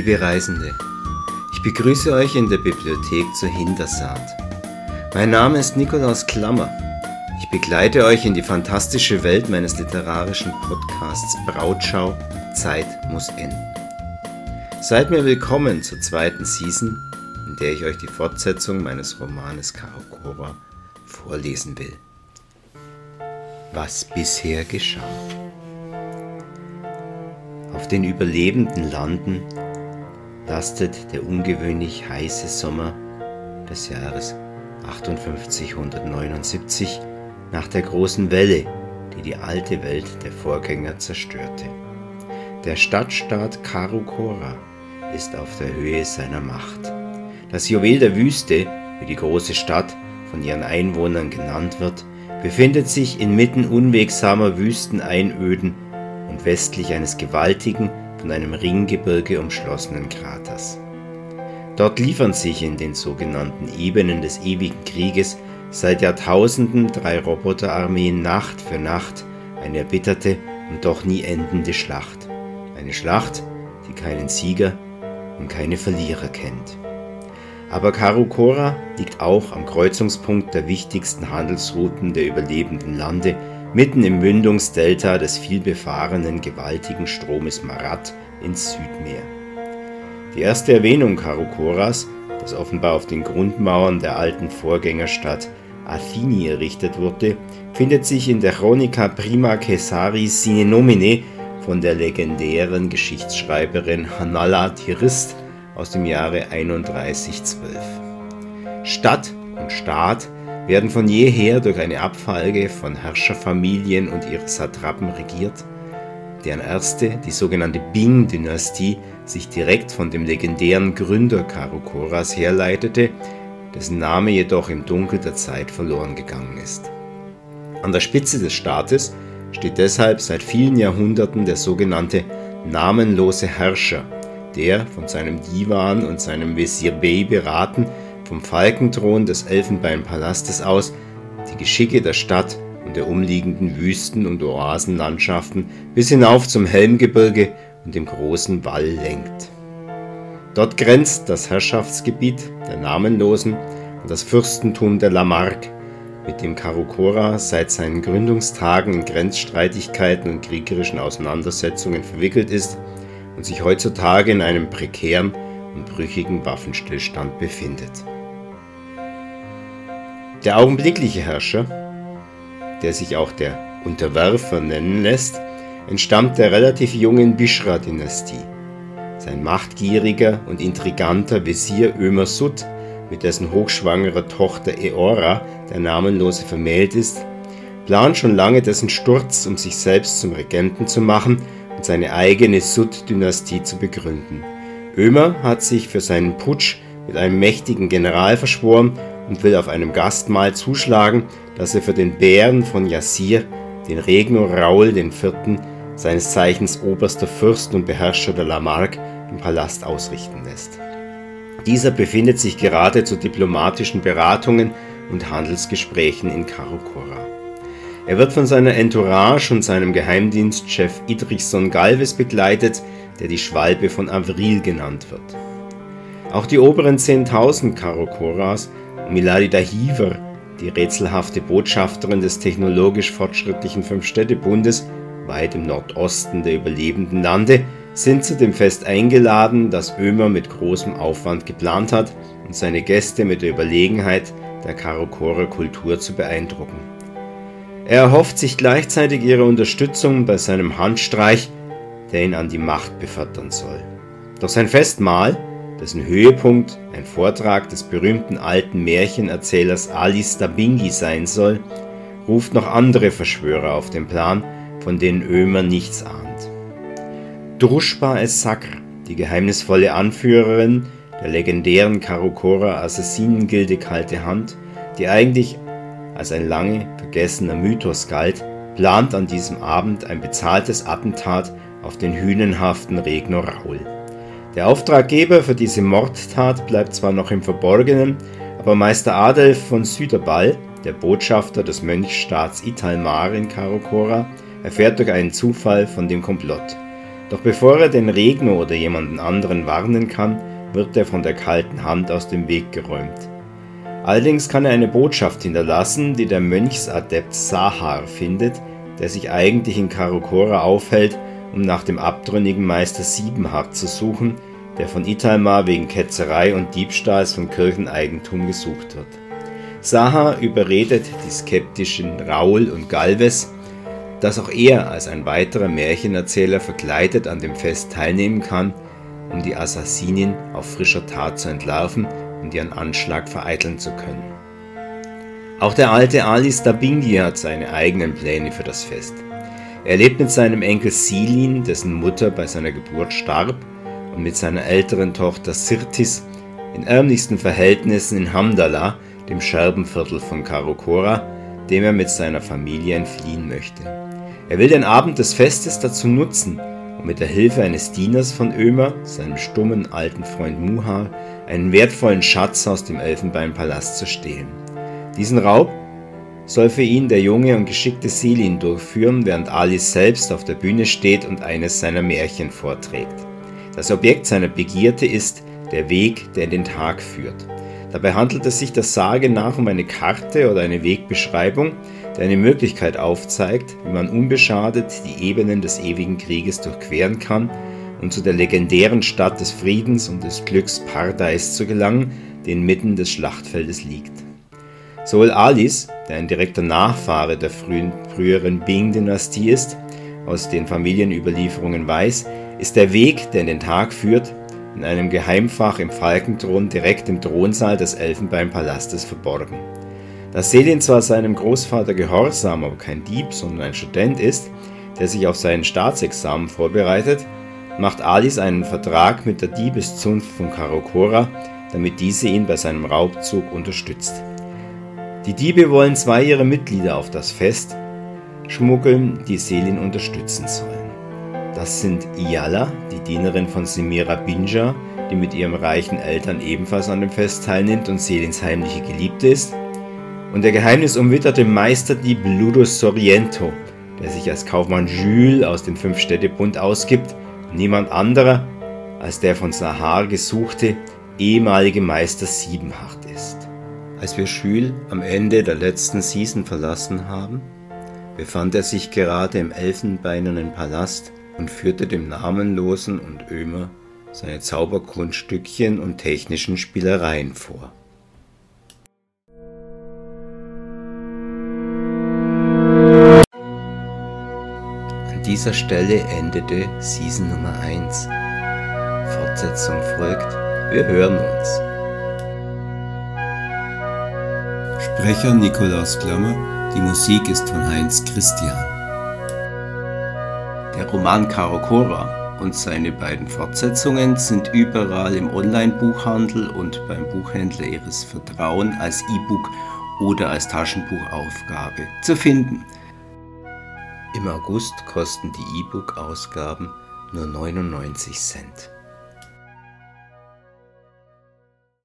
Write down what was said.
Liebe Reisende, ich begrüße euch in der Bibliothek zur Hintersaat. Mein Name ist Nikolaus Klammer. Ich begleite euch in die fantastische Welt meines literarischen Podcasts Brautschau Zeit muss enden. Seid mir willkommen zur zweiten Season, in der ich euch die Fortsetzung meines Romanes Karakora vorlesen will. Was bisher geschah. Auf den überlebenden Landen lastet der ungewöhnlich heiße Sommer des Jahres 5879 nach der großen Welle, die die alte Welt der Vorgänger zerstörte. Der Stadtstaat Karukora ist auf der Höhe seiner Macht. Das Juwel der Wüste, wie die große Stadt von ihren Einwohnern genannt wird, befindet sich inmitten unwegsamer Wüsteneinöden und westlich eines gewaltigen, von einem Ringgebirge umschlossenen Kraters. Dort liefern sich in den sogenannten Ebenen des ewigen Krieges seit Jahrtausenden drei Roboterarmeen Nacht für Nacht eine erbitterte und doch nie endende Schlacht. Eine Schlacht, die keinen Sieger und keine Verlierer kennt. Aber Karukora liegt auch am Kreuzungspunkt der wichtigsten Handelsrouten der überlebenden Lande mitten im Mündungsdelta des vielbefahrenen gewaltigen Stromes Marat ins Südmeer. Die erste Erwähnung Karukoras, das offenbar auf den Grundmauern der alten Vorgängerstadt Athini errichtet wurde, findet sich in der Chronica Prima Caesari sine nomine von der legendären Geschichtsschreiberin Hanala Tirist aus dem Jahre 3112. Stadt und Staat werden von jeher durch eine Abfolge von Herrscherfamilien und ihre Satrapen regiert, deren erste, die sogenannte Bing-Dynastie, sich direkt von dem legendären Gründer Karakoras herleitete, dessen Name jedoch im Dunkel der Zeit verloren gegangen ist. An der Spitze des Staates steht deshalb seit vielen Jahrhunderten der sogenannte namenlose Herrscher, der von seinem Divan und seinem Wesir Bey beraten vom Falkenthron des Elfenbeinpalastes aus die Geschicke der Stadt und der umliegenden Wüsten- und Oasenlandschaften bis hinauf zum Helmgebirge und dem großen Wall lenkt. Dort grenzt das Herrschaftsgebiet der Namenlosen und das Fürstentum der Lamarck, mit dem Karukora seit seinen Gründungstagen in Grenzstreitigkeiten und kriegerischen Auseinandersetzungen verwickelt ist und sich heutzutage in einem prekären und brüchigen Waffenstillstand befindet. Der augenblickliche Herrscher, der sich auch der Unterwerfer nennen lässt, entstammt der relativ jungen Bishra-Dynastie. Sein machtgieriger und intriganter Wesir Ömer Sud, mit dessen hochschwangerer Tochter Eora der Namenlose vermählt ist, plant schon lange dessen Sturz, um sich selbst zum Regenten zu machen und seine eigene Sud-Dynastie zu begründen. Ömer hat sich für seinen Putsch mit einem mächtigen General verschworen und will auf einem Gastmahl zuschlagen, das er für den Bären von Yassir, den Regno Raul IV., seines Zeichens oberster Fürst und Beherrscher der Lamarck, im Palast ausrichten lässt. Dieser befindet sich gerade zu diplomatischen Beratungen und Handelsgesprächen in Karakora. Er wird von seiner Entourage und seinem Geheimdienstchef Idrichson Galvez begleitet, der die Schwalbe von Avril genannt wird. Auch die oberen 10.000 Karakoras Milady Dahiver, die rätselhafte Botschafterin des technologisch fortschrittlichen Fünf-Städte-Bundes, weit im Nordosten der überlebenden Lande, sind zu dem Fest eingeladen, das Ömer mit großem Aufwand geplant hat und seine Gäste mit der Überlegenheit der Karakorer Kultur zu beeindrucken. Er erhofft sich gleichzeitig ihre Unterstützung bei seinem Handstreich, der ihn an die Macht befördern soll. Doch sein Festmahl dessen Höhepunkt ein Vortrag des berühmten alten Märchenerzählers Ali Stabingi sein soll, ruft noch andere Verschwörer auf den Plan, von denen Ömer nichts ahnt. Drushba es-Sakr, die geheimnisvolle Anführerin der legendären Karukora Assassinengilde Kalte Hand, die eigentlich als ein lange vergessener Mythos galt, plant an diesem Abend ein bezahltes Attentat auf den hünenhaften Regno Raul. Der Auftraggeber für diese Mordtat bleibt zwar noch im Verborgenen, aber Meister Adelf von Süderball, der Botschafter des Mönchsstaats Italmar in Karokora, erfährt durch einen Zufall von dem Komplott. Doch bevor er den Regner oder jemanden anderen warnen kann, wird er von der kalten Hand aus dem Weg geräumt. Allerdings kann er eine Botschaft hinterlassen, die der Mönchsadept Sahar findet, der sich eigentlich in Karokora aufhält, um nach dem abtrünnigen Meister Siebenhart zu suchen, der von Italmar wegen Ketzerei und Diebstahls von Kircheneigentum gesucht wird. Sahar überredet die skeptischen Raul und Galvez, dass auch er als ein weiterer Märchenerzähler verkleidet an dem Fest teilnehmen kann, um die Assassinin auf frischer Tat zu entlarven und ihren Anschlag vereiteln zu können. Auch der alte Ali Stabingi hat seine eigenen Pläne für das Fest. Er lebt mit seinem Enkel Silin, dessen Mutter bei seiner Geburt starb, und mit seiner älteren Tochter Sirtis in ärmlichsten Verhältnissen in Hamdallah, dem Scherbenviertel von Karokora, dem er mit seiner Familie entfliehen möchte. Er will den Abend des Festes dazu nutzen, um mit der Hilfe eines Dieners von Ömer, seinem stummen alten Freund Muhar, einen wertvollen Schatz aus dem Elfenbeinpalast zu stehlen. Diesen Raub soll für ihn der junge und geschickte Selin durchführen, während Alice selbst auf der Bühne steht und eines seiner Märchen vorträgt. Das Objekt seiner Begierde ist der Weg, der in den Tag führt. Dabei handelt es sich der Sage nach um eine Karte oder eine Wegbeschreibung, die eine Möglichkeit aufzeigt, wie man unbeschadet die Ebenen des ewigen Krieges durchqueren kann und zu der legendären Stadt des Friedens und des Glücks Pardeis zu gelangen, die inmitten des Schlachtfeldes liegt. Sowohl Alice, der ein direkter Nachfahre der frühen, früheren Bing-Dynastie ist, aus den Familienüberlieferungen weiß, ist der Weg, der in den Tag führt, in einem Geheimfach im Falkenthron direkt im Thronsaal des Elfenbeinpalastes verborgen. Da Selin zwar seinem Großvater gehorsam, aber kein Dieb, sondern ein Student ist, der sich auf sein Staatsexamen vorbereitet, macht Alice einen Vertrag mit der Diebeszunft von Karokora, damit diese ihn bei seinem Raubzug unterstützt. Die Diebe wollen zwei ihrer Mitglieder auf das Fest schmuggeln, die Selin unterstützen sollen. Das sind Iala, die Dienerin von Semira Binja, die mit ihren reichen Eltern ebenfalls an dem Fest teilnimmt und Selins heimliche Geliebte ist, und der geheimnisumwitterte Meisterdieb Ludus Soriento, der sich als Kaufmann Jules aus dem Fünfstädtebund ausgibt niemand anderer als der von Sahar gesuchte ehemalige Meister Siebenhart ist. Als wir Jules am Ende der letzten Season verlassen haben, befand er sich gerade im elfenbeinernen Palast und führte dem Namenlosen und Ömer seine Zauberkunststückchen und technischen Spielereien vor. An dieser Stelle endete Season Nummer 1. Fortsetzung folgt. Wir hören uns. Sprecher Nikolaus Klammer, die Musik ist von Heinz Christian. Der Roman Karokora und seine beiden Fortsetzungen sind überall im Online-Buchhandel und beim Buchhändler Ihres Vertrauens als E-Book oder als Taschenbuchaufgabe zu finden. Im August kosten die E-Book-Ausgaben nur 99 Cent.